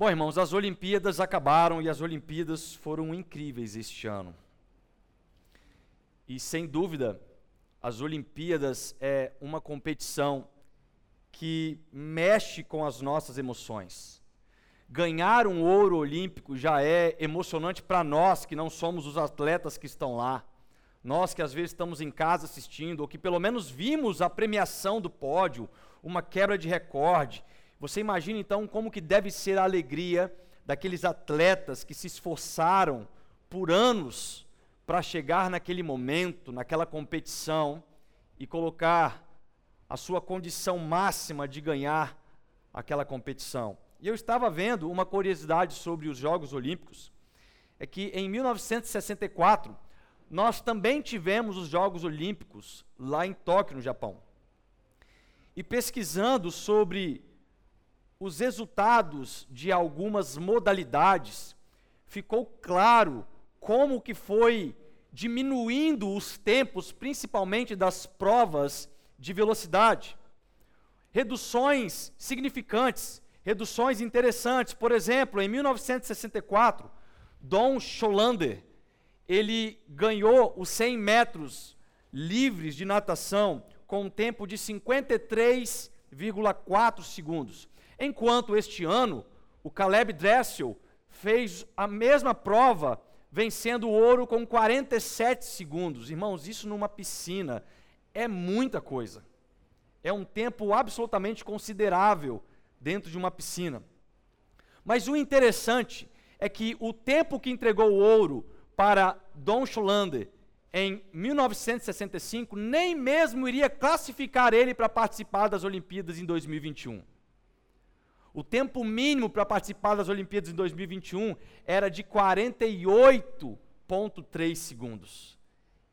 Bom, irmãos, as Olimpíadas acabaram e as Olimpíadas foram incríveis este ano. E sem dúvida, as Olimpíadas é uma competição que mexe com as nossas emoções. Ganhar um ouro olímpico já é emocionante para nós que não somos os atletas que estão lá. Nós que às vezes estamos em casa assistindo, ou que pelo menos vimos a premiação do pódio, uma quebra de recorde, você imagina então como que deve ser a alegria daqueles atletas que se esforçaram por anos para chegar naquele momento, naquela competição e colocar a sua condição máxima de ganhar aquela competição. E eu estava vendo uma curiosidade sobre os Jogos Olímpicos, é que em 1964 nós também tivemos os Jogos Olímpicos lá em Tóquio, no Japão. E pesquisando sobre os resultados de algumas modalidades, ficou claro como que foi diminuindo os tempos, principalmente das provas de velocidade. Reduções significantes, reduções interessantes. Por exemplo, em 1964, Don Scholander, ele ganhou os 100 metros livres de natação com um tempo de 53,4 segundos. Enquanto este ano, o Caleb Dressel fez a mesma prova, vencendo o ouro com 47 segundos. Irmãos, isso numa piscina é muita coisa. É um tempo absolutamente considerável dentro de uma piscina. Mas o interessante é que o tempo que entregou o ouro para Don Scholander em 1965 nem mesmo iria classificar ele para participar das Olimpíadas em 2021. O tempo mínimo para participar das Olimpíadas em 2021 era de 48,3 segundos.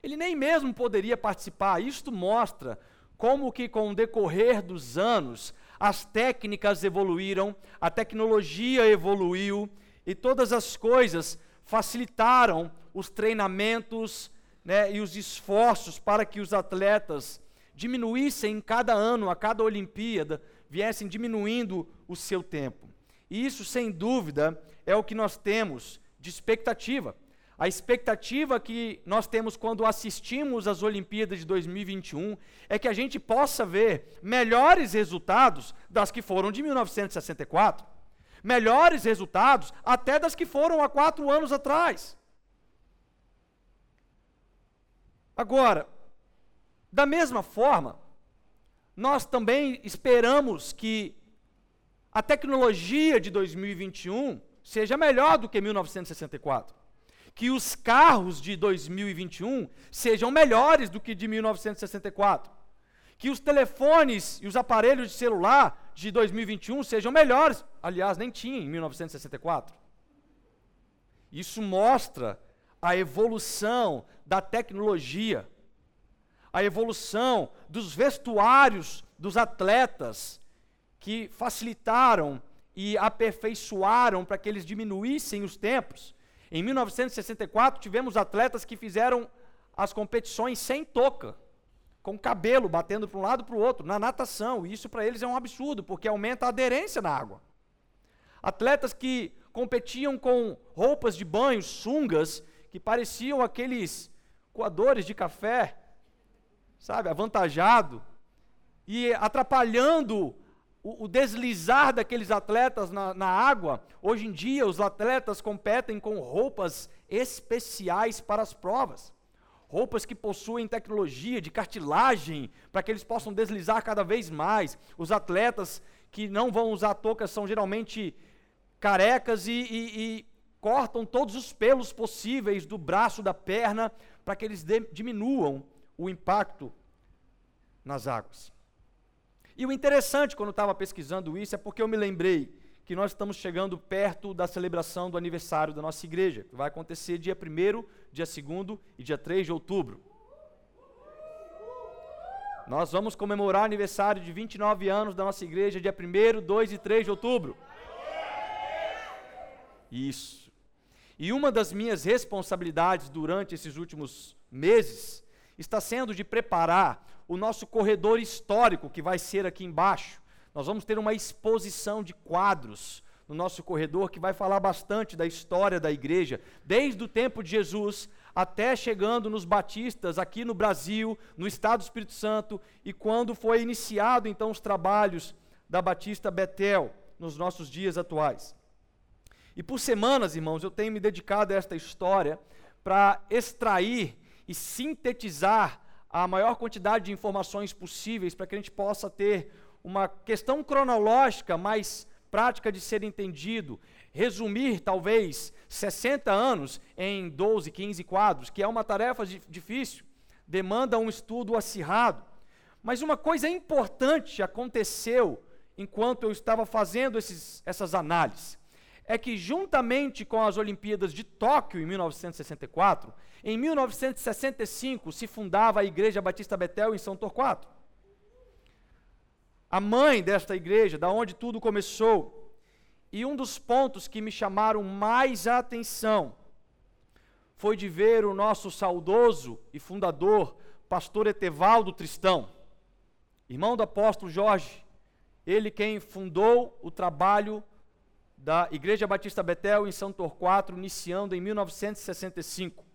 Ele nem mesmo poderia participar. Isto mostra como que com o decorrer dos anos as técnicas evoluíram, a tecnologia evoluiu e todas as coisas facilitaram os treinamentos né, e os esforços para que os atletas diminuíssem cada ano, a cada Olimpíada, viessem diminuindo o seu tempo. E isso, sem dúvida, é o que nós temos de expectativa. A expectativa que nós temos quando assistimos às Olimpíadas de 2021 é que a gente possa ver melhores resultados das que foram de 1964. Melhores resultados até das que foram há quatro anos atrás. Agora, da mesma forma, nós também esperamos que a tecnologia de 2021 seja melhor do que 1964. Que os carros de 2021 sejam melhores do que de 1964. Que os telefones e os aparelhos de celular de 2021 sejam melhores. Aliás, nem tinha em 1964. Isso mostra a evolução da tecnologia a evolução dos vestuários dos atletas, que facilitaram e aperfeiçoaram para que eles diminuíssem os tempos. Em 1964, tivemos atletas que fizeram as competições sem touca, com cabelo batendo para um lado para o outro, na natação. E isso para eles é um absurdo, porque aumenta a aderência na água. Atletas que competiam com roupas de banho, sungas, que pareciam aqueles coadores de café, sabe, avantajado e atrapalhando o, o deslizar daqueles atletas na, na água. Hoje em dia, os atletas competem com roupas especiais para as provas. Roupas que possuem tecnologia de cartilagem para que eles possam deslizar cada vez mais. Os atletas que não vão usar toucas são geralmente carecas e, e, e cortam todos os pelos possíveis do braço, da perna, para que eles diminuam o impacto nas águas. E o interessante quando estava pesquisando isso é porque eu me lembrei que nós estamos chegando perto da celebração do aniversário da nossa igreja, que vai acontecer dia 1 dia 2 e dia 3 de outubro. Nós vamos comemorar o aniversário de 29 anos da nossa igreja dia 1 2 e 3 de outubro. Isso. E uma das minhas responsabilidades durante esses últimos meses está sendo de preparar o nosso corredor histórico, que vai ser aqui embaixo. Nós vamos ter uma exposição de quadros no nosso corredor que vai falar bastante da história da igreja, desde o tempo de Jesus até chegando nos batistas aqui no Brasil, no estado do Espírito Santo, e quando foi iniciado então os trabalhos da Batista Betel nos nossos dias atuais. E por semanas, irmãos, eu tenho me dedicado a esta história para extrair e sintetizar a maior quantidade de informações possíveis para que a gente possa ter uma questão cronológica mais prática de ser entendido, resumir talvez 60 anos em 12, 15 quadros, que é uma tarefa difícil, demanda um estudo acirrado. Mas uma coisa importante aconteceu enquanto eu estava fazendo esses, essas análises. É que, juntamente com as Olimpíadas de Tóquio, em 1964, em 1965 se fundava a Igreja Batista Betel em São Torquato. A mãe desta igreja, da onde tudo começou. E um dos pontos que me chamaram mais a atenção foi de ver o nosso saudoso e fundador, pastor Etevaldo Tristão, irmão do apóstolo Jorge, ele quem fundou o trabalho da Igreja Batista Betel em São Torquato, iniciando em 1965.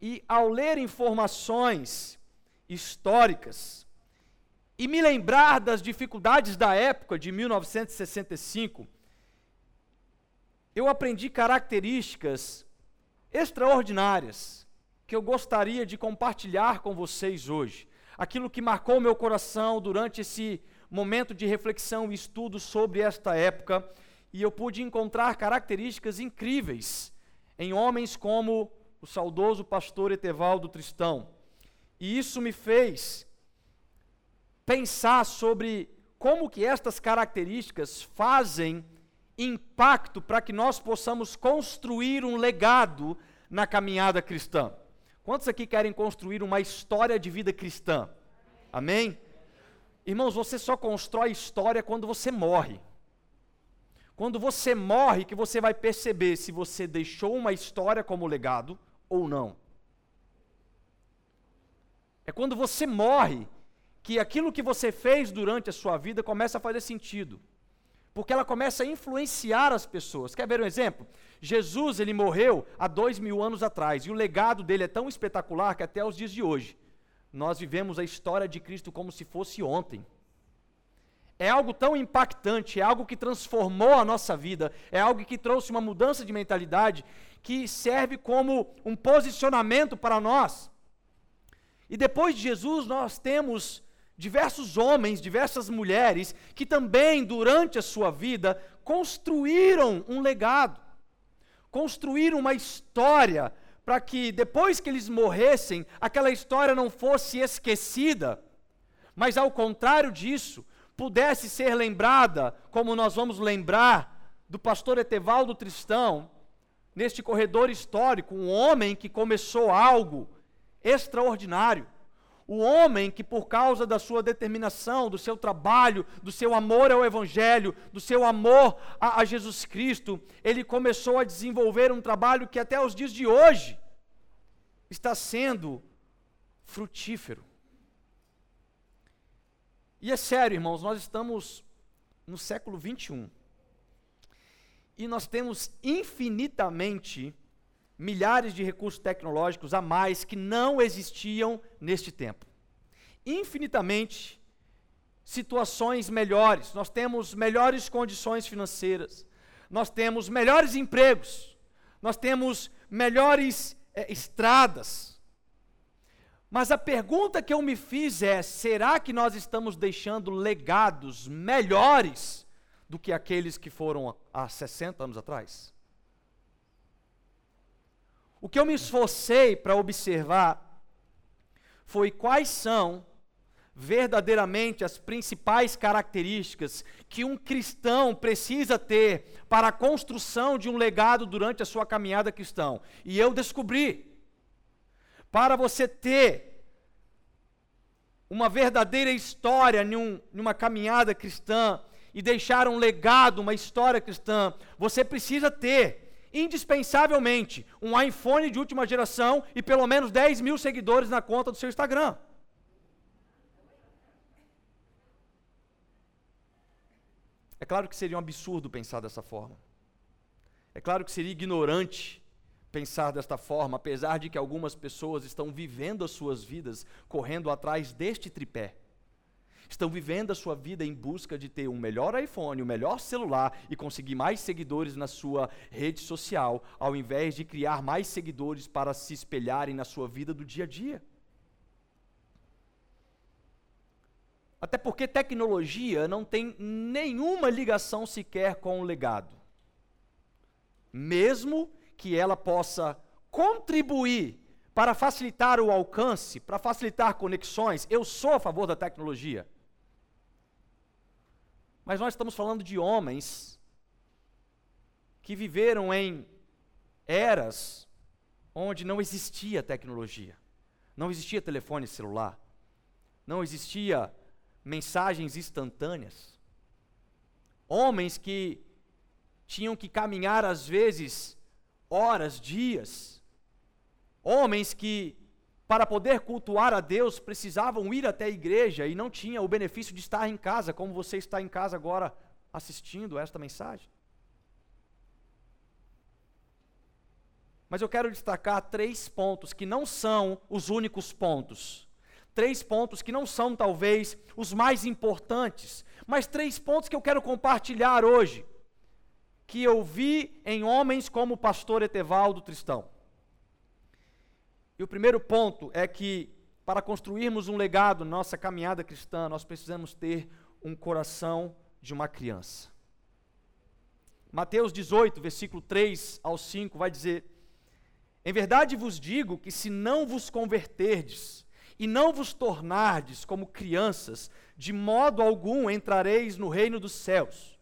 E ao ler informações históricas e me lembrar das dificuldades da época de 1965, eu aprendi características extraordinárias que eu gostaria de compartilhar com vocês hoje. Aquilo que marcou meu coração durante esse momento de reflexão e estudo sobre esta época, e eu pude encontrar características incríveis em homens como o saudoso pastor Etevaldo Tristão. E isso me fez pensar sobre como que estas características fazem impacto para que nós possamos construir um legado na caminhada cristã. Quantos aqui querem construir uma história de vida cristã? Amém? Irmãos, você só constrói história quando você morre. Quando você morre, que você vai perceber se você deixou uma história como legado ou não. É quando você morre que aquilo que você fez durante a sua vida começa a fazer sentido. Porque ela começa a influenciar as pessoas. Quer ver um exemplo? Jesus, ele morreu há dois mil anos atrás, e o legado dele é tão espetacular que até os dias de hoje nós vivemos a história de Cristo como se fosse ontem. É algo tão impactante, é algo que transformou a nossa vida, é algo que trouxe uma mudança de mentalidade que serve como um posicionamento para nós. E depois de Jesus, nós temos diversos homens, diversas mulheres que também, durante a sua vida, construíram um legado, construíram uma história para que depois que eles morressem, aquela história não fosse esquecida, mas ao contrário disso, pudesse ser lembrada, como nós vamos lembrar do pastor Etevaldo Tristão, neste corredor histórico, um homem que começou algo extraordinário. O homem que, por causa da sua determinação, do seu trabalho, do seu amor ao Evangelho, do seu amor a, a, Jesus Cristo, ele começou a desenvolver um trabalho que até os dias de hoje está sendo frutífero. E é sério, irmãos, nós estamos no século 21 e nós temos infinitamente milhares de recursos tecnológicos a mais que não existiam neste tempo. Infinitamente situações melhores, nós temos melhores condições financeiras, nós temos melhores empregos, nós temos melhores é, estradas. Mas a pergunta que eu me fiz é: será que nós estamos deixando legados melhores do que aqueles que foram há 60 anos atrás? O que eu me esforcei para observar foi quais são verdadeiramente as principais características que um cristão precisa ter para a construção de um legado durante a sua caminhada cristã. E eu descobri, para você ter uma verdadeira história em uma caminhada cristã e deixar um legado, uma história cristã, você precisa ter indispensavelmente um iPhone de última geração e pelo menos 10 mil seguidores na conta do seu Instagram. claro que seria um absurdo pensar dessa forma. É claro que seria ignorante pensar desta forma, apesar de que algumas pessoas estão vivendo as suas vidas correndo atrás deste tripé. Estão vivendo a sua vida em busca de ter um melhor iPhone, um melhor celular e conseguir mais seguidores na sua rede social, ao invés de criar mais seguidores para se espelharem na sua vida do dia a dia. Até porque tecnologia não tem nenhuma ligação sequer com o legado. Mesmo que ela possa contribuir para facilitar o alcance, para facilitar conexões, eu sou a favor da tecnologia. Mas nós estamos falando de homens que viveram em eras onde não existia tecnologia, não existia telefone celular, não existia mensagens instantâneas. Homens que tinham que caminhar às vezes horas, dias. Homens que para poder cultuar a Deus, precisavam ir até a igreja e não tinha o benefício de estar em casa, como você está em casa agora assistindo esta mensagem. Mas eu quero destacar três pontos que não são os únicos pontos. Três pontos que não são, talvez, os mais importantes, mas três pontos que eu quero compartilhar hoje, que eu vi em homens como o pastor Etevaldo Tristão. E o primeiro ponto é que, para construirmos um legado na nossa caminhada cristã, nós precisamos ter um coração de uma criança. Mateus 18, versículo 3 ao 5, vai dizer: Em verdade vos digo que se não vos converterdes e não vos tornardes como crianças, de modo algum entrareis no reino dos céus.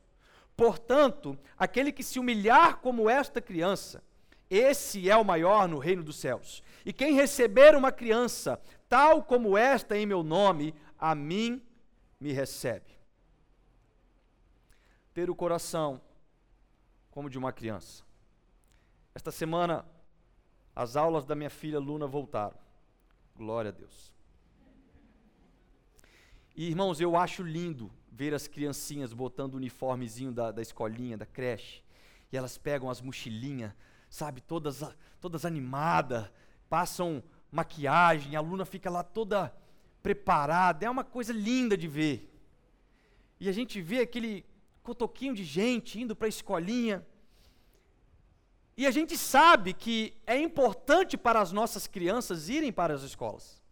Portanto, aquele que se humilhar como esta criança, esse é o maior no reino dos céus. E quem receber uma criança, tal como esta em meu nome, a mim me recebe. Ter o coração como de uma criança. Esta semana, as aulas da minha filha Luna voltaram. Glória a Deus. E irmãos, eu acho lindo ver as criancinhas botando o uniformezinho da, da escolinha, da creche. E elas pegam as mochilinhas sabe, todas, todas animadas, passam maquiagem, a aluna fica lá toda preparada, é uma coisa linda de ver. E a gente vê aquele cotoquinho de gente indo para a escolinha. E a gente sabe que é importante para as nossas crianças irem para as escolas.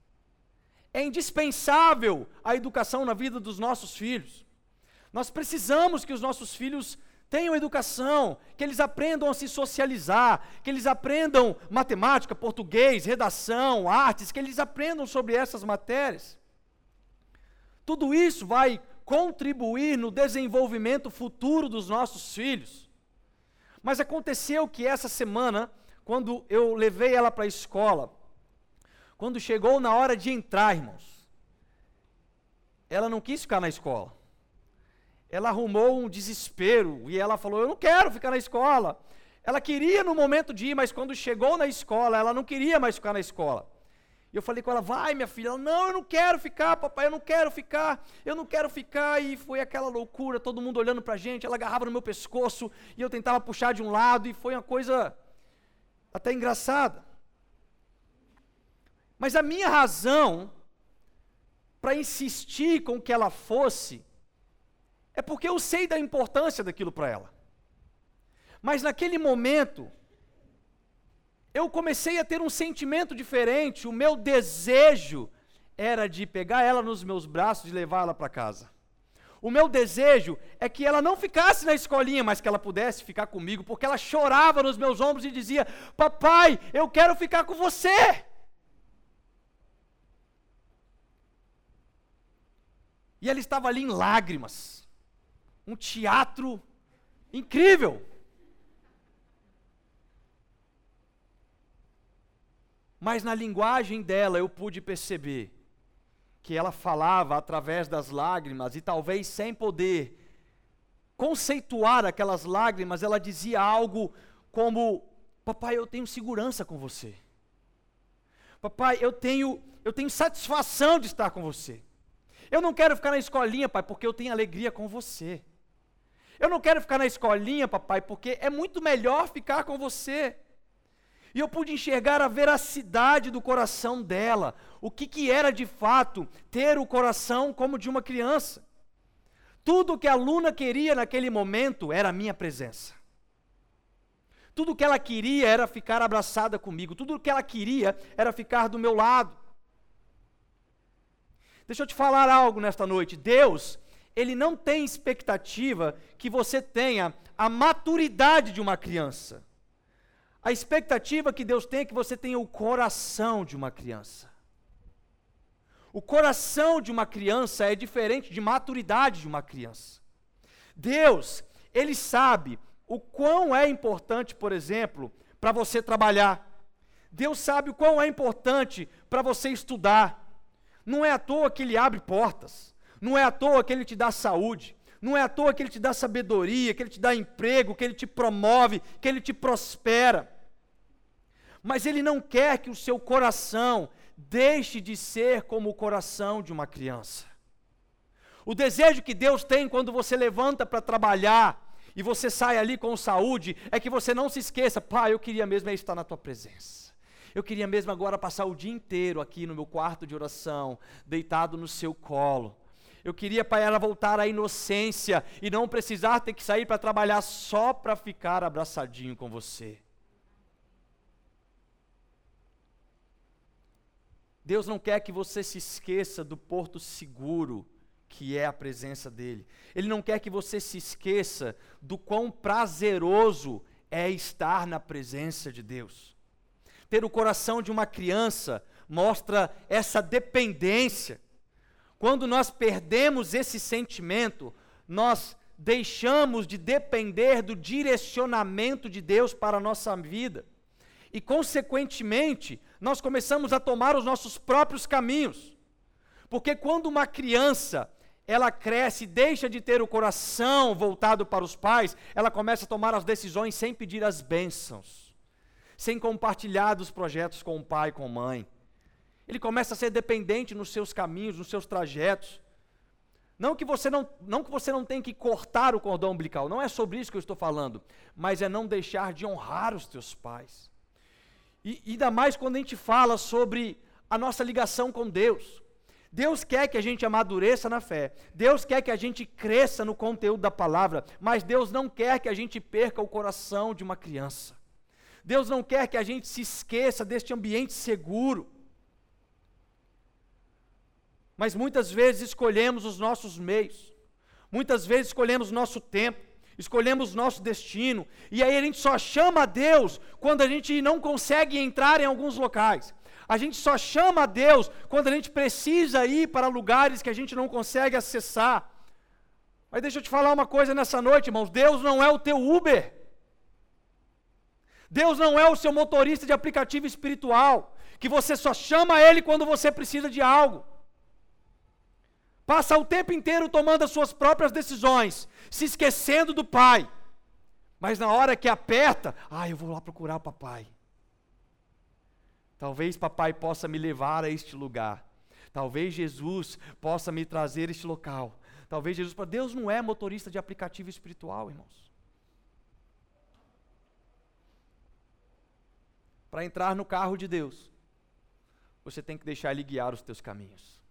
É indispensável a educação na vida dos nossos filhos. Nós precisamos que os nossos filhos tenham educação, que eles aprendam a se socializar, que eles aprendam matemática, português, redação, artes, que eles aprendam sobre essas matérias. Tudo isso vai contribuir no desenvolvimento futuro dos nossos filhos. Mas aconteceu que essa semana, quando eu levei ela para a escola, quando chegou na hora de entrar, irmãos, ela não quis ficar na escola ela arrumou um desespero e ela falou: Eu não quero ficar na escola. Ela queria no momento de ir, mas quando chegou na escola, ela não queria mais ficar na escola. E eu falei com ela: Vai, minha filha. Ela: Não, eu não quero ficar, papai, eu não quero ficar, eu não quero ficar. E foi aquela loucura, todo mundo olhando para a gente. Ela agarrava no meu pescoço e eu tentava puxar de um lado, e foi uma coisa até engraçada. Mas a minha razão para insistir com que ela fosse é porque eu sei da importância daquilo para ela. Mas naquele momento, eu comecei a ter um sentimento diferente. O meu desejo era de pegar ela nos meus braços e levar ela para casa. O meu desejo é que ela não ficasse na escolinha, mas que ela pudesse ficar comigo, porque ela chorava nos meus ombros e dizia: Papai, eu quero ficar com você. E ela estava ali em lágrimas um teatro incrível. Mas na linguagem dela eu pude perceber que ela falava através das lágrimas e talvez sem poder conceituar aquelas lágrimas, ela dizia algo como: Papai, eu tenho segurança com você. Papai, eu tenho, eu tenho satisfação de estar com você. Eu não quero ficar na escolinha, pai, porque eu tenho alegria com você. Eu não quero ficar na escolinha, papai, porque é muito melhor ficar com você. E eu pude enxergar a veracidade do coração dela, o que, que era de fato ter o coração como de uma criança. Tudo que a aluna queria naquele momento era a minha presença. Tudo que ela queria era ficar abraçada comigo, tudo que ela queria era ficar do meu lado. Deixa eu te falar algo nesta noite. Deus, ele não tem expectativa que você tenha a maturidade de uma criança. A expectativa que Deus tem é que você tenha o coração de uma criança. O coração de uma criança é diferente de maturidade de uma criança. Deus, ele sabe o quão é importante, por exemplo, para você trabalhar. Deus sabe o quão é importante para você estudar. Não é à toa que Ele abre portas. Não é à toa que Ele te dá saúde. Não é à toa que Ele te dá sabedoria, que Ele te dá emprego, que Ele te promove, que Ele te prospera. Mas Ele não quer que o seu coração deixe de ser como o coração de uma criança. O desejo que Deus tem quando você levanta para trabalhar, e você sai ali com saúde, é que você não se esqueça, pai, eu queria mesmo é estar na tua presença. Eu queria mesmo agora passar o dia inteiro aqui no meu quarto de oração, deitado no seu colo. Eu queria, pai, ela voltar à inocência e não precisar ter que sair para trabalhar só para ficar abraçadinho com você. Deus não quer que você se esqueça do porto seguro que é a presença dEle. Ele não quer que você se esqueça do quão prazeroso é estar na presença de Deus. Ter o coração de uma criança mostra essa dependência. Quando nós perdemos esse sentimento, nós deixamos de depender do direcionamento de Deus para a nossa vida. E, consequentemente, nós começamos a tomar os nossos próprios caminhos. Porque quando uma criança ela cresce, deixa de ter o coração voltado para os pais, ela começa a tomar as decisões sem pedir as bênçãos, sem compartilhar dos projetos com o pai, com a mãe. Ele começa a ser dependente nos seus caminhos, nos seus trajetos. Não que você não, não que você não tenha que cortar o cordão umbilical, não é sobre isso que eu estou falando, mas é não deixar de honrar os teus pais. E ainda mais quando a gente fala sobre a nossa ligação com Deus. Deus quer que a gente amadureça na fé. Deus quer que a gente cresça no conteúdo da palavra, mas Deus não quer que a gente perca o coração de uma criança. Deus não quer que a gente se esqueça deste ambiente seguro. Mas muitas vezes escolhemos os nossos meios. Muitas vezes escolhemos nosso tempo, escolhemos nosso destino, e aí a gente só chama a Deus quando a gente não consegue entrar em alguns locais. A gente só chama a Deus quando a gente precisa ir para lugares que a gente não consegue acessar. Mas deixa eu te falar uma coisa nessa noite, irmãos: Deus não é o teu Uber. Deus não é o seu motorista de aplicativo espiritual, que você só chama Ele quando você precisa de algo. Passa o tempo inteiro tomando as suas próprias decisões, se esquecendo do Pai. Mas na hora que aperta, ah, eu vou lá procurar o papai. Talvez papai possa me levar a este lugar. Talvez Jesus possa me trazer este local. Talvez Jesus, Deus não é motorista de aplicativo espiritual, irmãos. Para entrar no carro de Deus, você tem que deixar ele guiar os teus caminhos.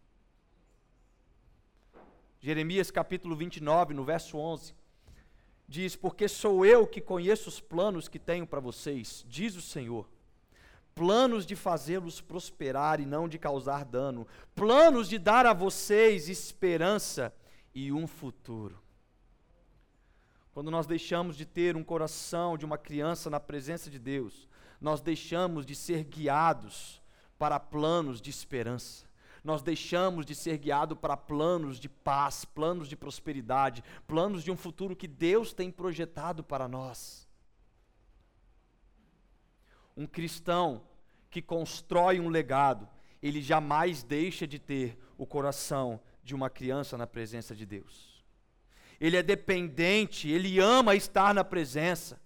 Jeremias capítulo 29, no verso 11, diz: Porque sou eu que conheço os planos que tenho para vocês, diz o Senhor planos de fazê-los prosperar e não de causar dano, planos de dar a vocês esperança e um futuro. Quando nós deixamos de ter um coração de uma criança na presença de Deus, nós deixamos de ser guiados para planos de esperança. Nós deixamos de ser guiados para planos de paz, planos de prosperidade, planos de um futuro que Deus tem projetado para nós. Um cristão que constrói um legado, ele jamais deixa de ter o coração de uma criança na presença de Deus. Ele é dependente, ele ama estar na presença.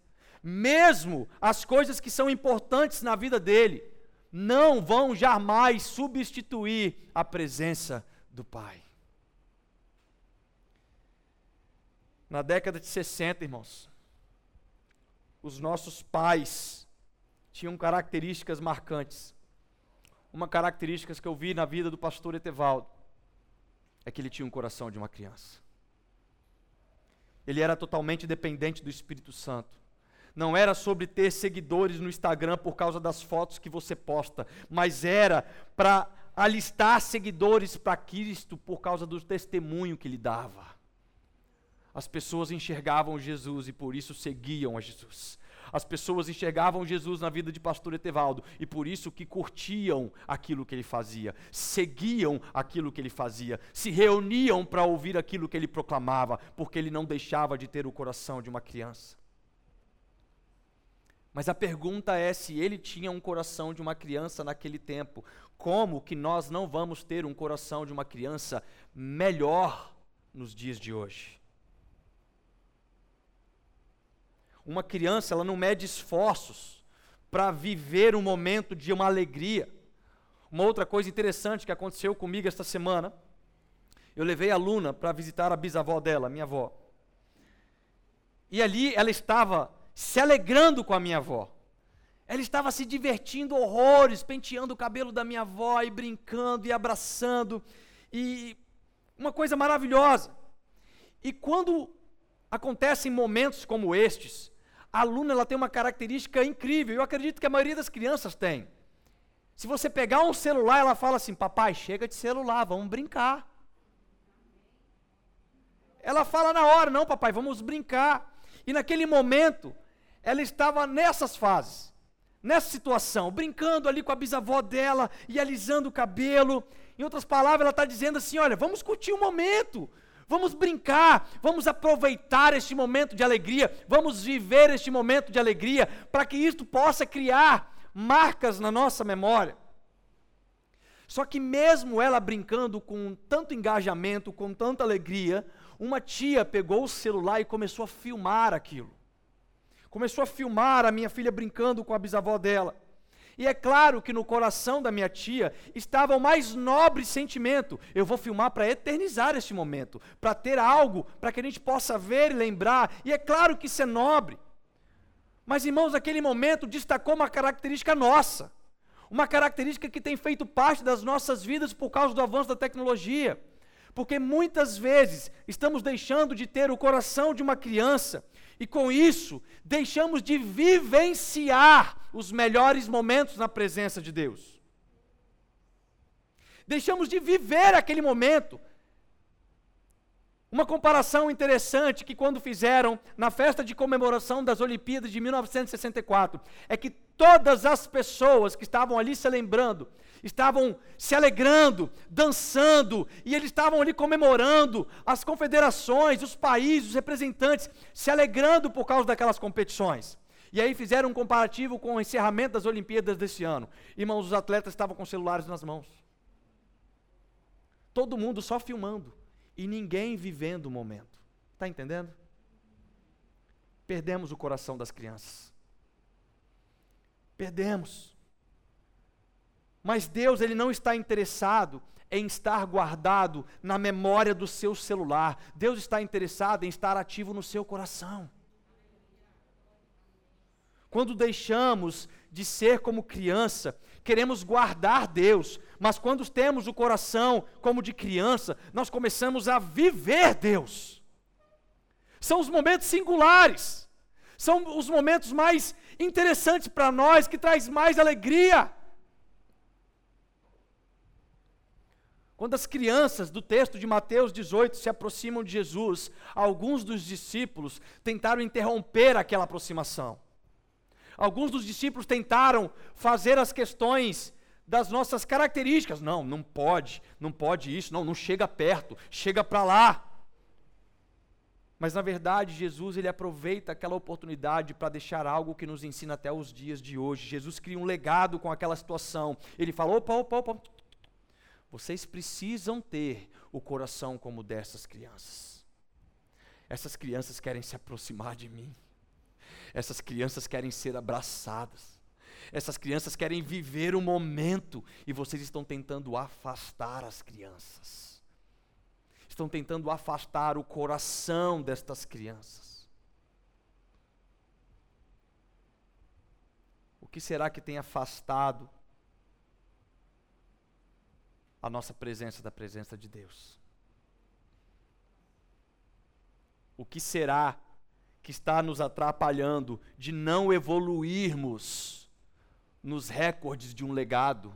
Mesmo as coisas que são importantes na vida dele não vão jamais substituir a presença do Pai. Na década de 60, irmãos, os nossos pais tinham características marcantes. Uma característica que eu vi na vida do pastor Etevaldo é que ele tinha um coração de uma criança. Ele era totalmente dependente do Espírito Santo. Não era sobre ter seguidores no Instagram por causa das fotos que você posta, mas era para alistar seguidores para Cristo por causa do testemunho que ele dava. As pessoas enxergavam Jesus e por isso seguiam a Jesus. As pessoas enxergavam Jesus na vida de pastor Etevaldo e por isso que curtiam aquilo que ele fazia, seguiam aquilo que ele fazia, se reuniam para ouvir aquilo que ele proclamava, porque ele não deixava de ter o coração de uma criança. Mas a pergunta é se ele tinha um coração de uma criança naquele tempo, como que nós não vamos ter um coração de uma criança melhor nos dias de hoje? Uma criança, ela não mede esforços para viver um momento de uma alegria. Uma outra coisa interessante que aconteceu comigo esta semana, eu levei a Luna para visitar a bisavó dela, minha avó. E ali ela estava se alegrando com a minha avó. Ela estava se divertindo horrores, penteando o cabelo da minha avó e brincando e abraçando. E uma coisa maravilhosa. E quando acontecem momentos como estes, a aluna ela tem uma característica incrível, eu acredito que a maioria das crianças tem. Se você pegar um celular, ela fala assim: Papai, chega de celular, vamos brincar. Ela fala na hora: Não, papai, vamos brincar. E naquele momento, ela estava nessas fases, nessa situação, brincando ali com a bisavó dela e alisando o cabelo. Em outras palavras, ela está dizendo assim: Olha, vamos curtir o momento. Vamos brincar, vamos aproveitar este momento de alegria, vamos viver este momento de alegria, para que isto possa criar marcas na nossa memória. Só que, mesmo ela brincando com tanto engajamento, com tanta alegria, uma tia pegou o celular e começou a filmar aquilo. Começou a filmar a minha filha brincando com a bisavó dela. E é claro que no coração da minha tia estava o mais nobre sentimento: eu vou filmar para eternizar este momento, para ter algo para que a gente possa ver e lembrar. E é claro que isso é nobre. Mas, irmãos, aquele momento destacou uma característica nossa, uma característica que tem feito parte das nossas vidas por causa do avanço da tecnologia. Porque muitas vezes estamos deixando de ter o coração de uma criança e com isso, deixamos de vivenciar os melhores momentos na presença de Deus. Deixamos de viver aquele momento. Uma comparação interessante que quando fizeram na festa de comemoração das Olimpíadas de 1964 é que todas as pessoas que estavam ali se lembrando estavam se alegrando, dançando, e eles estavam ali comemorando as confederações, os países, os representantes, se alegrando por causa daquelas competições. E aí fizeram um comparativo com o encerramento das Olimpíadas desse ano. Irmãos, os atletas estavam com celulares nas mãos. Todo mundo só filmando e ninguém vivendo o momento. Está entendendo? Perdemos o coração das crianças. Perdemos. Mas Deus ele não está interessado em estar guardado na memória do seu celular. Deus está interessado em estar ativo no seu coração. Quando deixamos de ser como criança, queremos guardar Deus, mas quando temos o coração como de criança, nós começamos a viver Deus. São os momentos singulares, são os momentos mais interessantes para nós, que traz mais alegria. Quando as crianças do texto de Mateus 18 se aproximam de Jesus, alguns dos discípulos tentaram interromper aquela aproximação. Alguns dos discípulos tentaram fazer as questões das nossas características. Não, não pode, não pode isso, não, não chega perto, chega para lá. Mas na verdade, Jesus ele aproveita aquela oportunidade para deixar algo que nos ensina até os dias de hoje. Jesus cria um legado com aquela situação. Ele fala: opa, opa, opa, vocês precisam ter o coração como dessas crianças. Essas crianças querem se aproximar de mim. Essas crianças querem ser abraçadas. Essas crianças querem viver o momento e vocês estão tentando afastar as crianças. estão tentando afastar o coração destas crianças. O que será que tem afastado a nossa presença da presença de Deus? O que será que está nos atrapalhando de não evoluirmos nos recordes de um legado?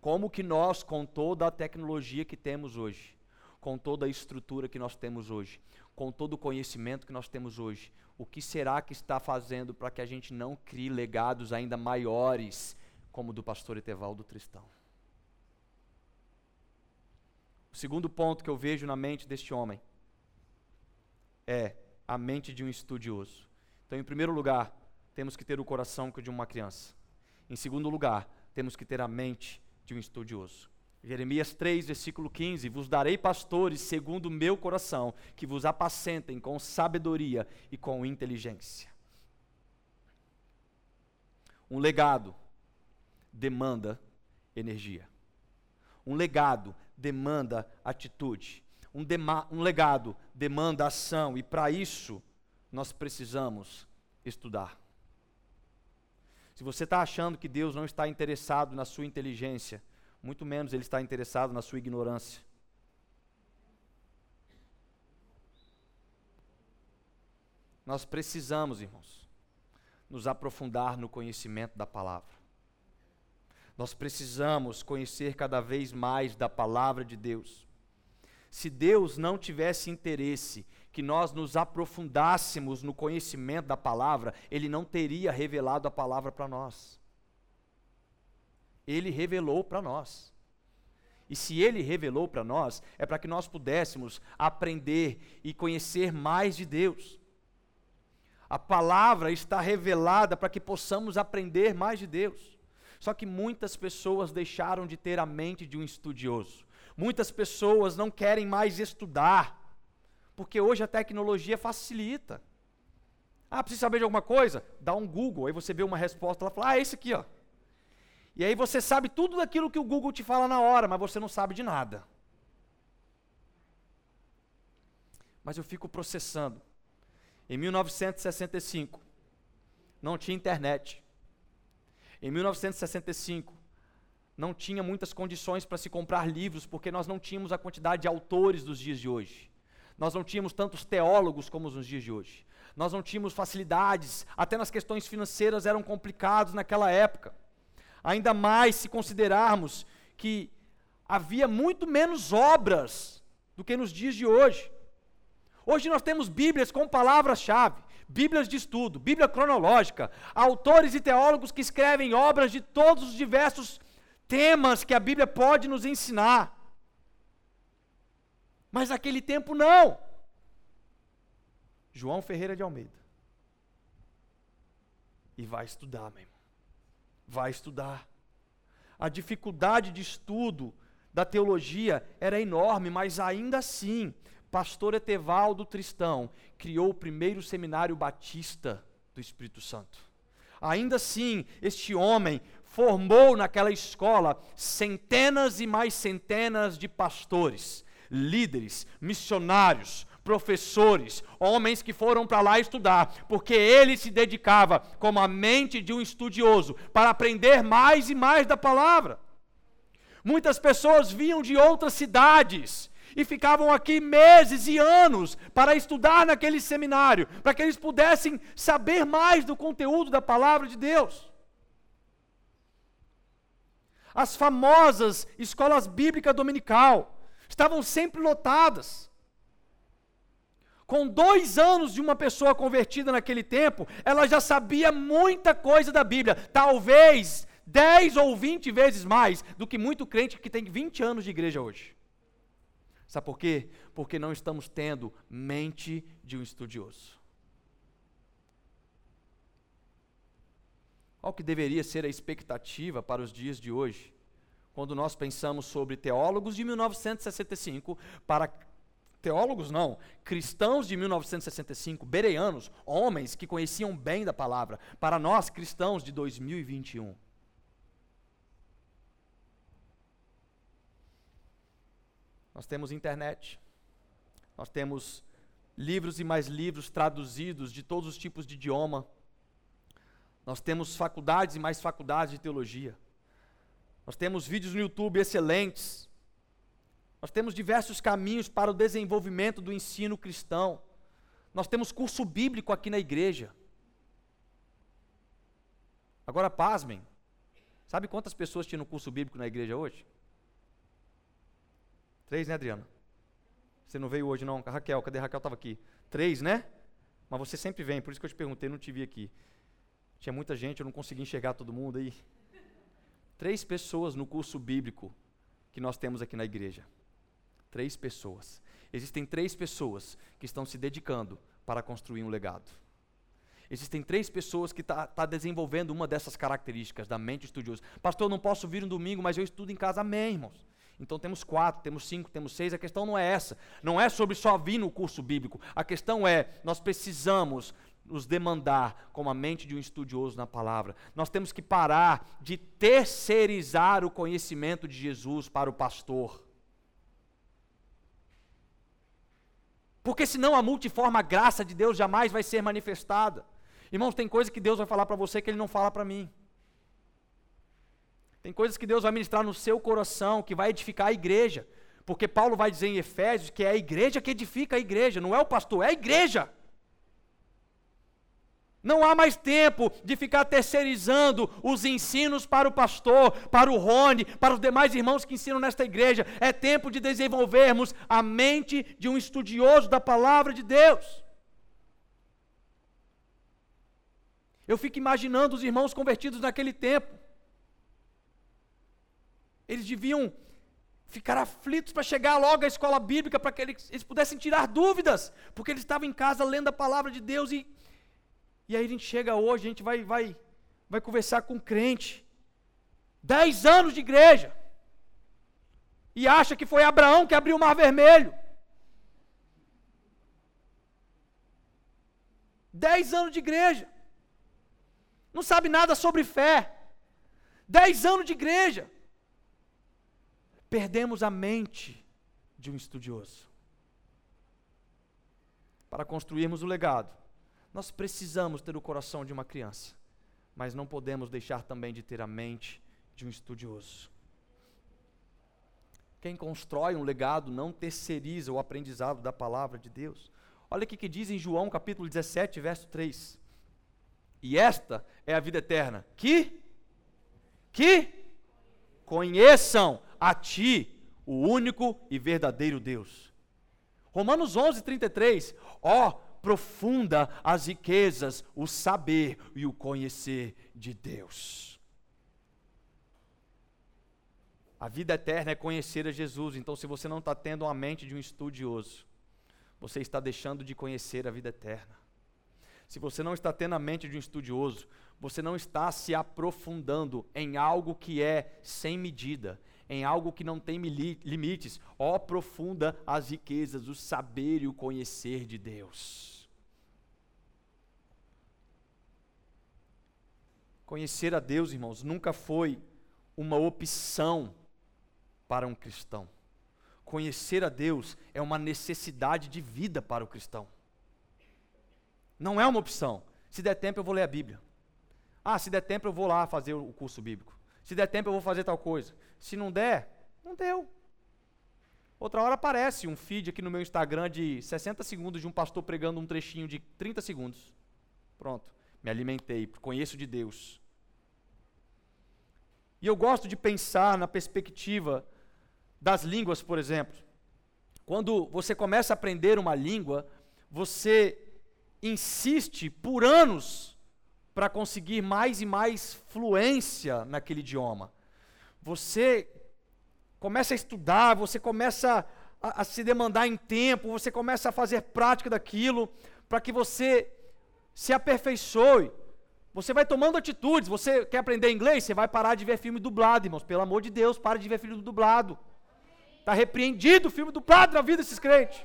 Como que nós, com toda a tecnologia que temos hoje, com toda a estrutura que nós temos hoje, com todo o conhecimento que nós temos hoje, o que será que está fazendo para que a gente não crie legados ainda maiores, como o do pastor Etevaldo Tristão? O segundo ponto que eu vejo na mente deste homem é a mente de um estudioso. Então, em primeiro lugar, temos que ter o coração de uma criança. Em segundo lugar, temos que ter a mente de um estudioso. Jeremias 3, versículo 15: Vos darei pastores segundo o meu coração, que vos apacentem com sabedoria e com inteligência. Um legado demanda energia. Um legado demanda atitude. Um, um legado demanda ação, e para isso nós precisamos estudar. Se você está achando que Deus não está interessado na sua inteligência, muito menos Ele está interessado na sua ignorância. Nós precisamos, irmãos, nos aprofundar no conhecimento da palavra. Nós precisamos conhecer cada vez mais da palavra de Deus. Se Deus não tivesse interesse que nós nos aprofundássemos no conhecimento da palavra, Ele não teria revelado a palavra para nós. Ele revelou para nós. E se Ele revelou para nós, é para que nós pudéssemos aprender e conhecer mais de Deus. A palavra está revelada para que possamos aprender mais de Deus. Só que muitas pessoas deixaram de ter a mente de um estudioso. Muitas pessoas não querem mais estudar porque hoje a tecnologia facilita. Ah, precisa saber de alguma coisa? Dá um Google, aí você vê uma resposta, ela fala, ah, é esse aqui, ó. E aí você sabe tudo daquilo que o Google te fala na hora, mas você não sabe de nada. Mas eu fico processando. Em 1965, não tinha internet. Em 1965, não tinha muitas condições para se comprar livros, porque nós não tínhamos a quantidade de autores dos dias de hoje. Nós não tínhamos tantos teólogos como nos dias de hoje. Nós não tínhamos facilidades, até nas questões financeiras eram complicados naquela época. Ainda mais se considerarmos que havia muito menos obras do que nos dias de hoje. Hoje nós temos Bíblias com palavras-chave, Bíblias de estudo, Bíblia cronológica, autores e teólogos que escrevem obras de todos os diversos temas que a Bíblia pode nos ensinar. Mas naquele tempo não. João Ferreira de Almeida. E vai estudar, meu irmão. Vai estudar. A dificuldade de estudo da teologia era enorme, mas ainda assim, pastor Etevaldo Tristão criou o primeiro seminário batista do Espírito Santo. Ainda assim, este homem formou naquela escola centenas e mais centenas de pastores líderes, missionários, professores, homens que foram para lá estudar, porque ele se dedicava como a mente de um estudioso para aprender mais e mais da palavra. Muitas pessoas vinham de outras cidades e ficavam aqui meses e anos para estudar naquele seminário, para que eles pudessem saber mais do conteúdo da palavra de Deus. As famosas escolas bíblicas dominical, estavam sempre lotadas. Com dois anos de uma pessoa convertida naquele tempo, ela já sabia muita coisa da Bíblia, talvez dez ou vinte vezes mais do que muito crente que tem 20 anos de igreja hoje. Sabe por quê? Porque não estamos tendo mente de um estudioso. Qual que deveria ser a expectativa para os dias de hoje? quando nós pensamos sobre teólogos de 1965 para teólogos não, cristãos de 1965, bereanos, homens que conheciam bem da palavra, para nós cristãos de 2021. Nós temos internet. Nós temos livros e mais livros traduzidos de todos os tipos de idioma. Nós temos faculdades e mais faculdades de teologia. Nós temos vídeos no YouTube excelentes. Nós temos diversos caminhos para o desenvolvimento do ensino cristão. Nós temos curso bíblico aqui na igreja. Agora, pasmem. Sabe quantas pessoas tinham curso bíblico na igreja hoje? Três, né, Adriana? Você não veio hoje, não? Raquel, cadê Raquel? Estava aqui. Três, né? Mas você sempre vem, por isso que eu te perguntei, não te vi aqui. Tinha muita gente, eu não consegui enxergar todo mundo aí. Três pessoas no curso bíblico que nós temos aqui na igreja. Três pessoas. Existem três pessoas que estão se dedicando para construir um legado. Existem três pessoas que estão tá, tá desenvolvendo uma dessas características da mente estudiosa. Pastor, eu não posso vir um domingo, mas eu estudo em casa. Amém, irmãos. Então temos quatro, temos cinco, temos seis. A questão não é essa. Não é sobre só vir no curso bíblico. A questão é, nós precisamos nos demandar como a mente de um estudioso na palavra. Nós temos que parar de terceirizar o conhecimento de Jesus para o pastor. Porque senão a multiforme graça de Deus jamais vai ser manifestada. Irmãos, tem coisa que Deus vai falar para você que Ele não fala para mim. Tem coisas que Deus vai ministrar no seu coração, que vai edificar a igreja. Porque Paulo vai dizer em Efésios que é a igreja que edifica a igreja, não é o pastor, é a igreja. Não há mais tempo de ficar terceirizando os ensinos para o pastor, para o Rony, para os demais irmãos que ensinam nesta igreja. É tempo de desenvolvermos a mente de um estudioso da palavra de Deus. Eu fico imaginando os irmãos convertidos naquele tempo. Eles deviam ficar aflitos para chegar logo à escola bíblica, para que eles, eles pudessem tirar dúvidas, porque eles estavam em casa lendo a palavra de Deus e e aí a gente chega hoje, a gente vai, vai, vai conversar com um crente. Dez anos de igreja. E acha que foi Abraão que abriu o mar vermelho. Dez anos de igreja. Não sabe nada sobre fé. Dez anos de igreja. Perdemos a mente de um estudioso. Para construirmos o legado nós precisamos ter o coração de uma criança, mas não podemos deixar também de ter a mente de um estudioso. Quem constrói um legado não terceiriza o aprendizado da palavra de Deus. Olha o que diz em João capítulo 17, verso 3. E esta é a vida eterna, que que conheçam a ti, o único e verdadeiro Deus. Romanos 11, 33. Ó, oh, profunda as riquezas, o saber e o conhecer de Deus. A vida eterna é conhecer a Jesus, então, se você não está tendo a mente de um estudioso, você está deixando de conhecer a vida eterna. Se você não está tendo a mente de um estudioso, você não está se aprofundando em algo que é sem medida, em algo que não tem limites. Ó, oh, profunda as riquezas, o saber e o conhecer de Deus. Conhecer a Deus, irmãos, nunca foi uma opção para um cristão. Conhecer a Deus é uma necessidade de vida para o cristão. Não é uma opção. Se der tempo, eu vou ler a Bíblia. Ah, se der tempo, eu vou lá fazer o curso bíblico. Se der tempo, eu vou fazer tal coisa. Se não der, não deu. Outra hora aparece um feed aqui no meu Instagram de 60 segundos de um pastor pregando um trechinho de 30 segundos. Pronto me alimentei, conheço de Deus. E eu gosto de pensar na perspectiva das línguas, por exemplo. Quando você começa a aprender uma língua, você insiste por anos para conseguir mais e mais fluência naquele idioma. Você começa a estudar, você começa a, a se demandar em tempo, você começa a fazer prática daquilo, para que você se aperfeiçoe. Você vai tomando atitudes. Você quer aprender inglês? Você vai parar de ver filme dublado, irmãos. Pelo amor de Deus, para de ver filme dublado. Está repreendido o filme dublado na vida desses crentes.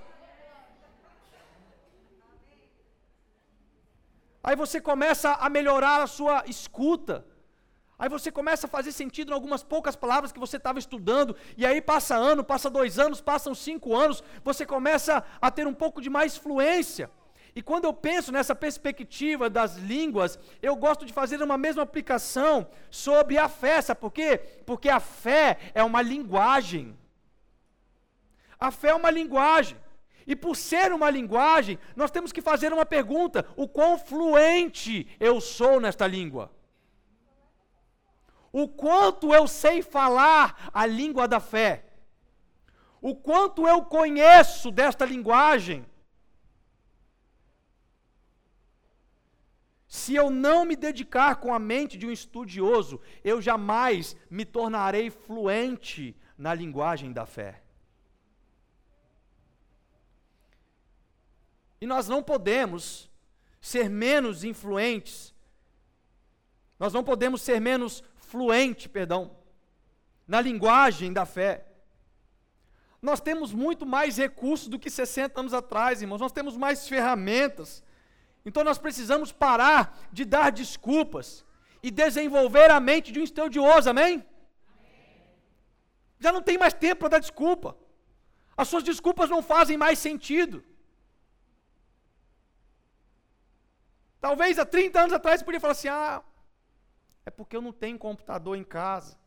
Aí você começa a melhorar a sua escuta. Aí você começa a fazer sentido em algumas poucas palavras que você estava estudando, e aí passa ano, passa dois anos, passam cinco anos, você começa a ter um pouco de mais fluência. E quando eu penso nessa perspectiva das línguas, eu gosto de fazer uma mesma aplicação sobre a fé, sabe por quê? Porque a fé é uma linguagem. A fé é uma linguagem. E por ser uma linguagem, nós temos que fazer uma pergunta: o quão fluente eu sou nesta língua? o quanto eu sei falar a língua da fé, o quanto eu conheço desta linguagem. Se eu não me dedicar com a mente de um estudioso, eu jamais me tornarei fluente na linguagem da fé. E nós não podemos ser menos influentes, nós não podemos ser menos fluente, perdão, na linguagem da fé. Nós temos muito mais recursos do que 60 anos atrás, irmãos. Nós temos mais ferramentas. Então nós precisamos parar de dar desculpas e desenvolver a mente de um estudioso, amém? Já não tem mais tempo para dar desculpa. As suas desculpas não fazem mais sentido. Talvez há 30 anos atrás você podia falar assim: ah, é porque eu não tenho computador em casa.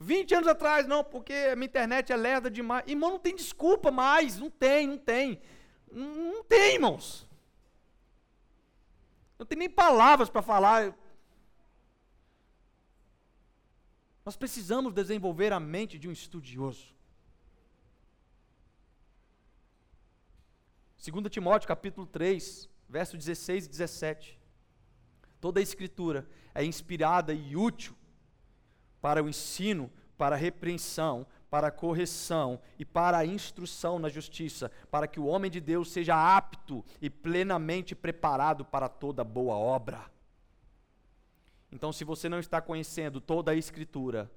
20 anos atrás, não, porque a minha internet é lerda demais. Irmão, não tem desculpa mais. Não tem, não tem. Não, não tem, irmãos. Não tem nem palavras para falar. Nós precisamos desenvolver a mente de um estudioso. 2 Timóteo capítulo 3, verso 16 e 17. Toda a escritura é inspirada e útil para o ensino, para a repreensão, para a correção e para a instrução na justiça, para que o homem de Deus seja apto e plenamente preparado para toda boa obra. Então, se você não está conhecendo toda a Escritura,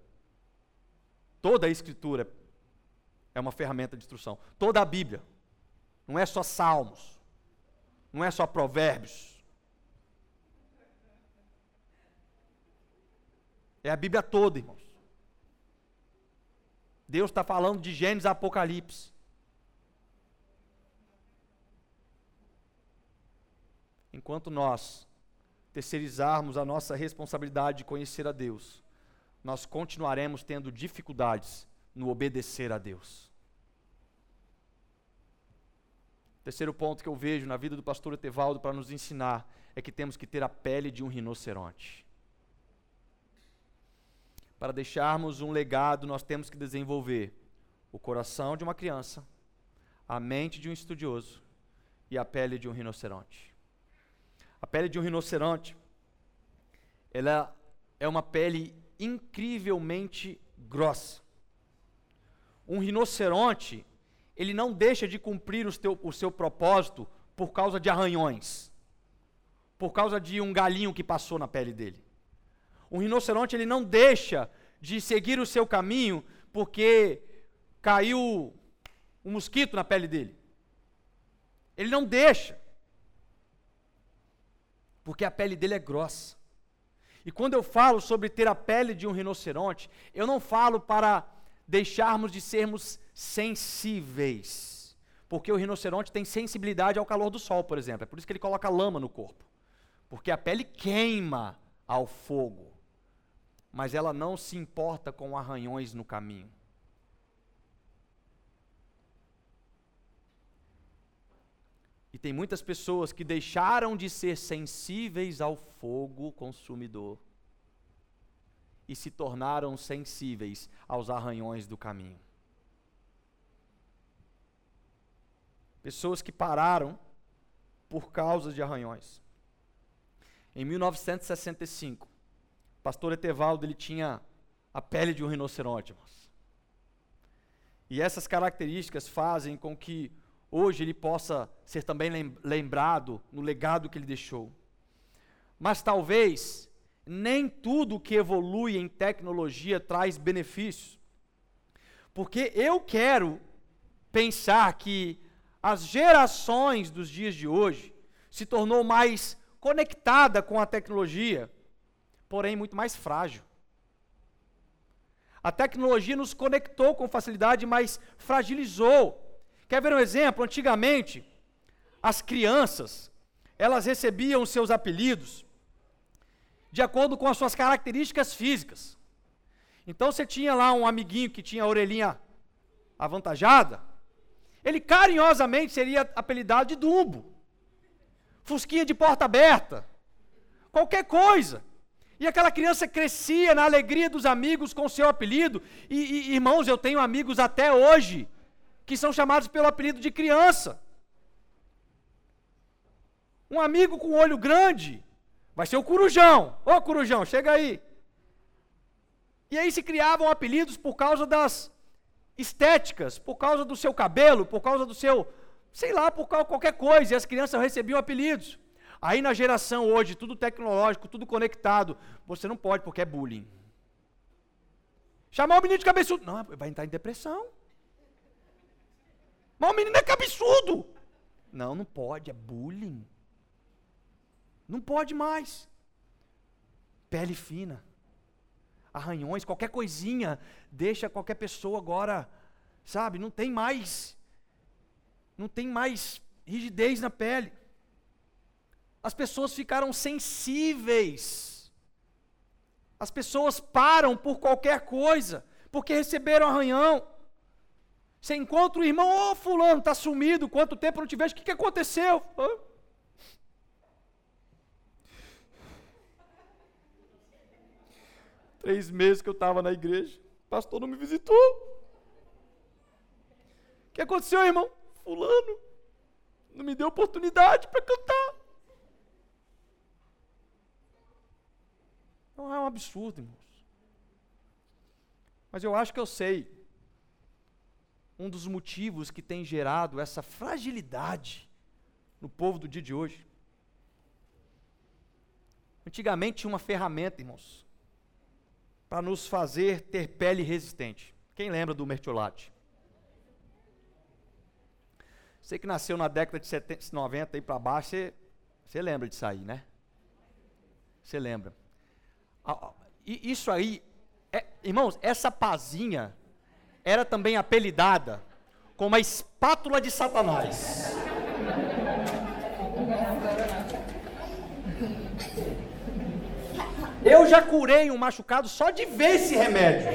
toda a Escritura é uma ferramenta de instrução. Toda a Bíblia, não é só Salmos, não é só Provérbios, É a Bíblia toda, irmãos. Deus está falando de Gênesis a Apocalipse. Enquanto nós terceirizarmos a nossa responsabilidade de conhecer a Deus, nós continuaremos tendo dificuldades no obedecer a Deus. Terceiro ponto que eu vejo na vida do pastor Etevaldo para nos ensinar é que temos que ter a pele de um rinoceronte. Para deixarmos um legado, nós temos que desenvolver o coração de uma criança, a mente de um estudioso e a pele de um rinoceronte. A pele de um rinoceronte, ela é uma pele incrivelmente grossa. Um rinoceronte, ele não deixa de cumprir o, o seu propósito por causa de arranhões, por causa de um galinho que passou na pele dele. Um rinoceronte ele não deixa de seguir o seu caminho porque caiu um mosquito na pele dele. Ele não deixa. Porque a pele dele é grossa. E quando eu falo sobre ter a pele de um rinoceronte, eu não falo para deixarmos de sermos sensíveis. Porque o rinoceronte tem sensibilidade ao calor do sol, por exemplo. É por isso que ele coloca lama no corpo. Porque a pele queima ao fogo mas ela não se importa com arranhões no caminho. E tem muitas pessoas que deixaram de ser sensíveis ao fogo consumidor e se tornaram sensíveis aos arranhões do caminho. Pessoas que pararam por causa de arranhões. Em 1965, pastor Etevaldo ele tinha a pele de um rinoceronte, irmãos. E essas características fazem com que hoje ele possa ser também lembrado no legado que ele deixou. Mas talvez nem tudo que evolui em tecnologia traz benefícios. Porque eu quero pensar que as gerações dos dias de hoje se tornou mais conectada com a tecnologia porém muito mais frágil. A tecnologia nos conectou com facilidade, mas fragilizou. Quer ver um exemplo? Antigamente, as crianças, elas recebiam seus apelidos de acordo com as suas características físicas. Então você tinha lá um amiguinho que tinha a orelhinha avantajada, ele carinhosamente seria apelidado de Dumbo. Fusquinha de porta aberta. Qualquer coisa. E aquela criança crescia na alegria dos amigos com seu apelido. E, e, irmãos, eu tenho amigos até hoje que são chamados pelo apelido de criança. Um amigo com olho grande vai ser o Corujão. Ô Corujão, chega aí. E aí se criavam apelidos por causa das estéticas, por causa do seu cabelo, por causa do seu, sei lá, por causa de qualquer coisa. E as crianças recebiam apelidos. Aí na geração hoje, tudo tecnológico, tudo conectado, você não pode porque é bullying. Chamar o menino de cabeçudo. Não, vai entrar em depressão. Mas o menino é cabeçudo. Não, não pode, é bullying. Não pode mais. Pele fina. Arranhões, qualquer coisinha deixa qualquer pessoa agora, sabe, não tem mais não tem mais rigidez na pele as pessoas ficaram sensíveis. As pessoas param por qualquer coisa, porque receberam arranhão. Você encontra o irmão, ô oh, fulano, está sumido, quanto tempo não te vejo, o que, que aconteceu? Hã? Três meses que eu estava na igreja, o pastor não me visitou. O que aconteceu, irmão? Fulano, não me deu oportunidade para cantar. Não é um absurdo, irmãos. Mas eu acho que eu sei um dos motivos que tem gerado essa fragilidade no povo do dia de hoje. Antigamente tinha uma ferramenta, irmãos, para nos fazer ter pele resistente. Quem lembra do mertiolate? Você que nasceu na década de 70, 90 e para baixo, você, você lembra disso aí, né? Você lembra. Isso aí, é, irmãos, essa pazinha era também apelidada como a espátula de Satanás. Eu já curei um machucado só de ver esse remédio.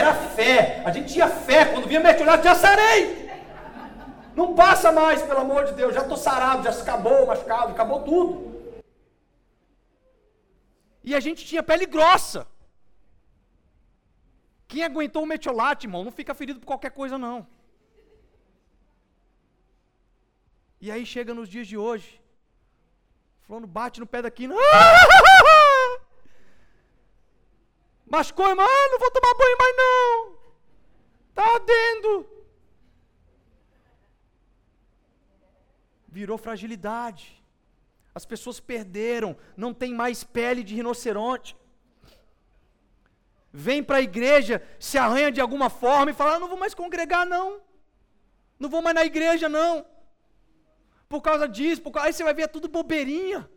Era fé. A gente tinha fé. Quando via mergulhado, já sarei. Não passa mais, pelo amor de Deus. Já estou sarado, já acabou o machucado, acabou tudo. E a gente tinha pele grossa. Quem aguentou o metiolate, irmão, não fica ferido por qualquer coisa, não. E aí chega nos dias de hoje. Fulano bate no pé daqui. Machucou, irmão, ah, não vou tomar banho mais não. Está ardendo. Virou fragilidade. As pessoas perderam, não tem mais pele de rinoceronte. Vem para a igreja, se arranha de alguma forma e fala: ah, não vou mais congregar, não. Não vou mais na igreja, não. Por causa disso, por causa... aí você vai ver é tudo bobeirinha,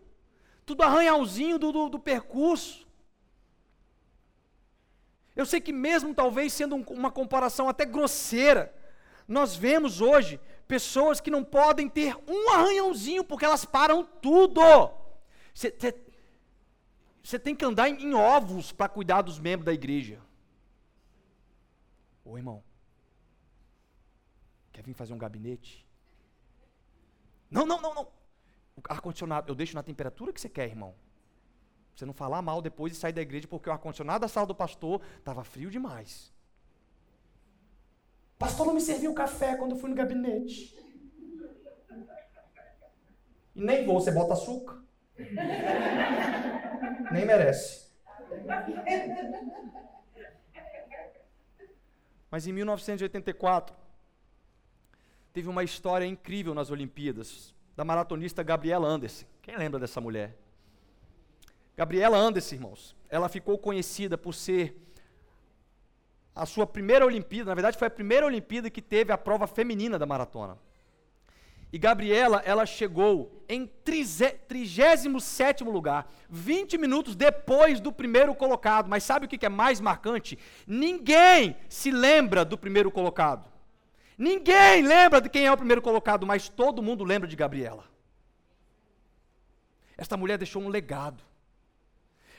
tudo arranhãozinho do, do, do percurso. Eu sei que, mesmo talvez sendo um, uma comparação até grosseira, nós vemos hoje pessoas que não podem ter um arranhãozinho porque elas param tudo. Você tem que andar em, em ovos para cuidar dos membros da igreja. Ô irmão, quer vir fazer um gabinete? Não, não, não, não. Ar-condicionado, eu deixo na temperatura que você quer, irmão. Você não falar mal depois e sair da igreja porque o ar-condicionado da sala do pastor estava frio demais. Pastor não me serviu café quando eu fui no gabinete. E nem vou, você bota açúcar. nem merece. Mas em 1984, teve uma história incrível nas Olimpíadas, da maratonista Gabriela Anderson. Quem lembra dessa mulher? Gabriela Anderson, irmãos, ela ficou conhecida por ser a sua primeira Olimpíada, na verdade foi a primeira Olimpíada que teve a prova feminina da maratona. E Gabriela, ela chegou em 37 lugar, 20 minutos depois do primeiro colocado. Mas sabe o que é mais marcante? Ninguém se lembra do primeiro colocado. Ninguém lembra de quem é o primeiro colocado, mas todo mundo lembra de Gabriela. Esta mulher deixou um legado.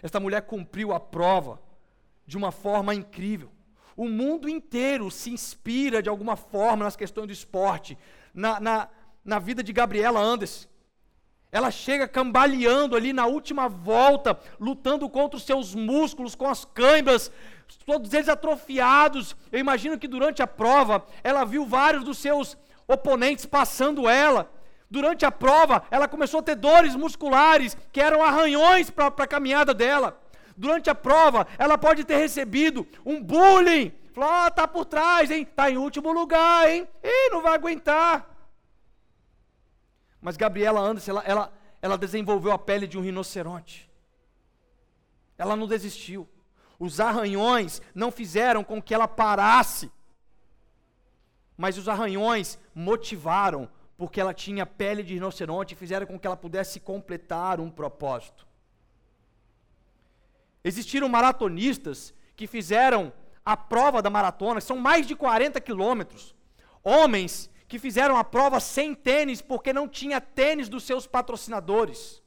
Esta mulher cumpriu a prova de uma forma incrível. O mundo inteiro se inspira de alguma forma nas questões do esporte, na, na, na vida de Gabriela Andes. Ela chega cambaleando ali na última volta, lutando contra os seus músculos, com as câimbras, todos eles atrofiados. Eu imagino que durante a prova, ela viu vários dos seus oponentes passando ela. Durante a prova, ela começou a ter dores musculares, que eram arranhões para a caminhada dela. Durante a prova, ela pode ter recebido um bullying. Falou, oh, tá por trás, hein? Tá em último lugar, hein? Ih, não vai aguentar. Mas Gabriela Anderson, ela, ela, ela desenvolveu a pele de um rinoceronte. Ela não desistiu. Os arranhões não fizeram com que ela parasse. Mas os arranhões motivaram porque ela tinha pele de rinoceronte e fizeram com que ela pudesse completar um propósito. Existiram maratonistas que fizeram a prova da maratona, são mais de 40 quilômetros. Homens que fizeram a prova sem tênis porque não tinha tênis dos seus patrocinadores.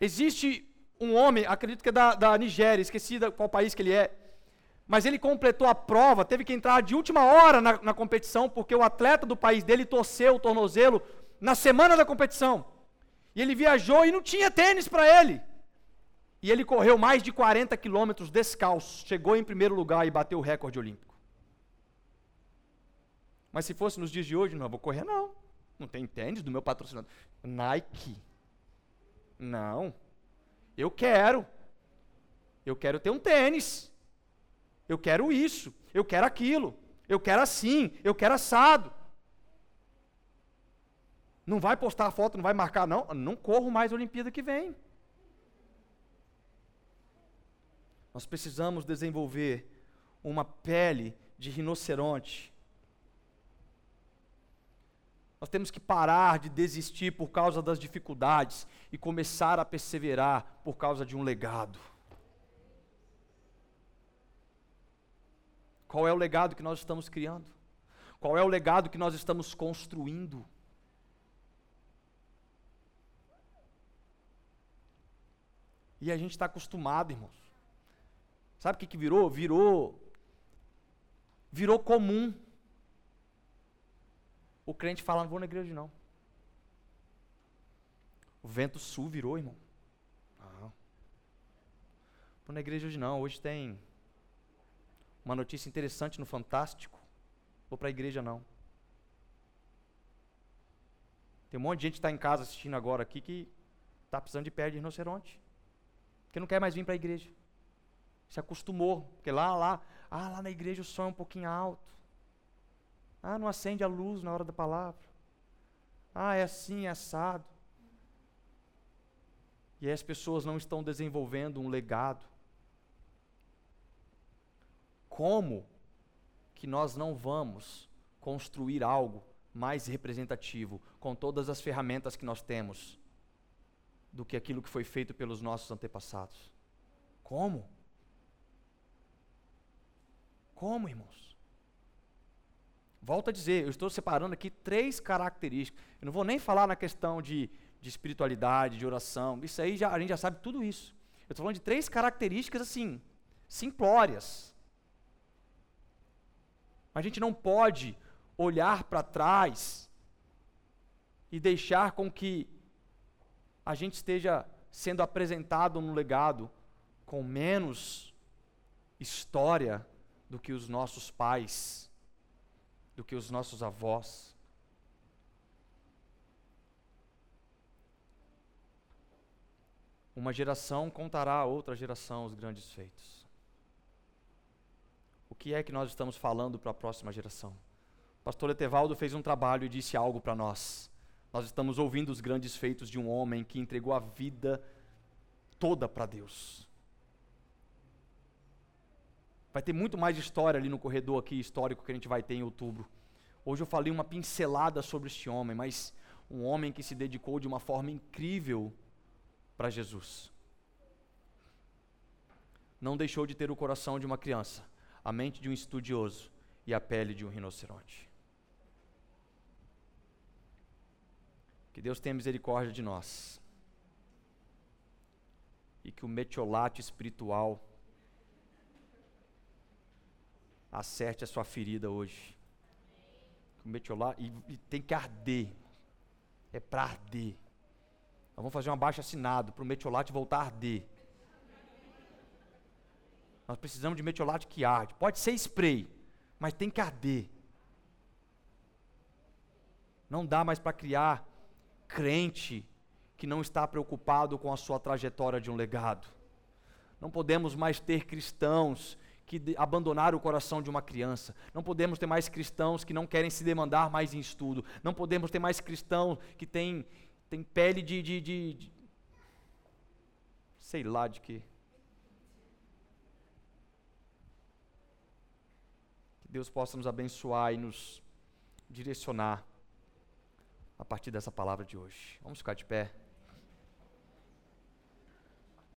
Existe um homem, acredito que é da, da Nigéria, esqueci da, qual país que ele é, mas ele completou a prova, teve que entrar de última hora na, na competição, porque o atleta do país dele torceu o tornozelo na semana da competição. E ele viajou e não tinha tênis para ele. E ele correu mais de 40 quilômetros descalço, chegou em primeiro lugar e bateu o recorde olímpico. Mas se fosse nos dias de hoje, não, vou correr não. Não tem tênis do meu patrocinador. Nike. Não. Eu quero. Eu quero ter um tênis. Eu quero isso, eu quero aquilo, eu quero assim, eu quero assado. Não vai postar foto, não vai marcar, não. Não corro mais a Olimpíada que vem. Nós precisamos desenvolver uma pele de rinoceronte. Nós temos que parar de desistir por causa das dificuldades e começar a perseverar por causa de um legado. Qual é o legado que nós estamos criando? Qual é o legado que nós estamos construindo? E a gente está acostumado, irmãos. Sabe o que, que virou? Virou. Virou comum. O crente fala, não vou na igreja não. O vento sul virou, irmão. Não. Vou na igreja hoje não. Hoje tem uma notícia interessante no Fantástico. Vou para a igreja não. Tem um monte de gente que está em casa assistindo agora aqui que está precisando de pé de rinoceronte. Que não quer mais vir para a igreja. Se acostumou. Porque lá, lá, ah, lá na igreja o som é um pouquinho alto. Ah, não acende a luz na hora da palavra. Ah, é assim, é assado. E as pessoas não estão desenvolvendo um legado como que nós não vamos construir algo mais representativo com todas as ferramentas que nós temos do que aquilo que foi feito pelos nossos antepassados? Como? Como, irmãos? Volto a dizer, eu estou separando aqui três características. Eu não vou nem falar na questão de, de espiritualidade, de oração. Isso aí já, a gente já sabe tudo isso. Eu estou falando de três características assim, simplórias a gente não pode olhar para trás e deixar com que a gente esteja sendo apresentado no legado com menos história do que os nossos pais, do que os nossos avós. Uma geração contará a outra geração os grandes feitos o que é que nós estamos falando para a próxima geração? O pastor Etevaldo fez um trabalho e disse algo para nós. Nós estamos ouvindo os grandes feitos de um homem que entregou a vida toda para Deus. Vai ter muito mais história ali no corredor aqui histórico que a gente vai ter em outubro. Hoje eu falei uma pincelada sobre este homem, mas um homem que se dedicou de uma forma incrível para Jesus. Não deixou de ter o coração de uma criança, a mente de um estudioso e a pele de um rinoceronte. Que Deus tenha misericórdia de nós. E que o metiolate espiritual acerte a sua ferida hoje. O metiolate, e, e tem que arder. É para arder. Nós vamos fazer um abaixo assinado para o metiolate voltar a arder. Nós precisamos de metiolate que arde. Pode ser spray, mas tem que arder. Não dá mais para criar crente que não está preocupado com a sua trajetória de um legado. Não podemos mais ter cristãos que abandonaram o coração de uma criança. Não podemos ter mais cristãos que não querem se demandar mais em estudo. Não podemos ter mais cristãos que têm, têm pele de, de, de, de sei lá de. Que Deus possa nos abençoar e nos direcionar a partir dessa palavra de hoje. Vamos ficar de pé.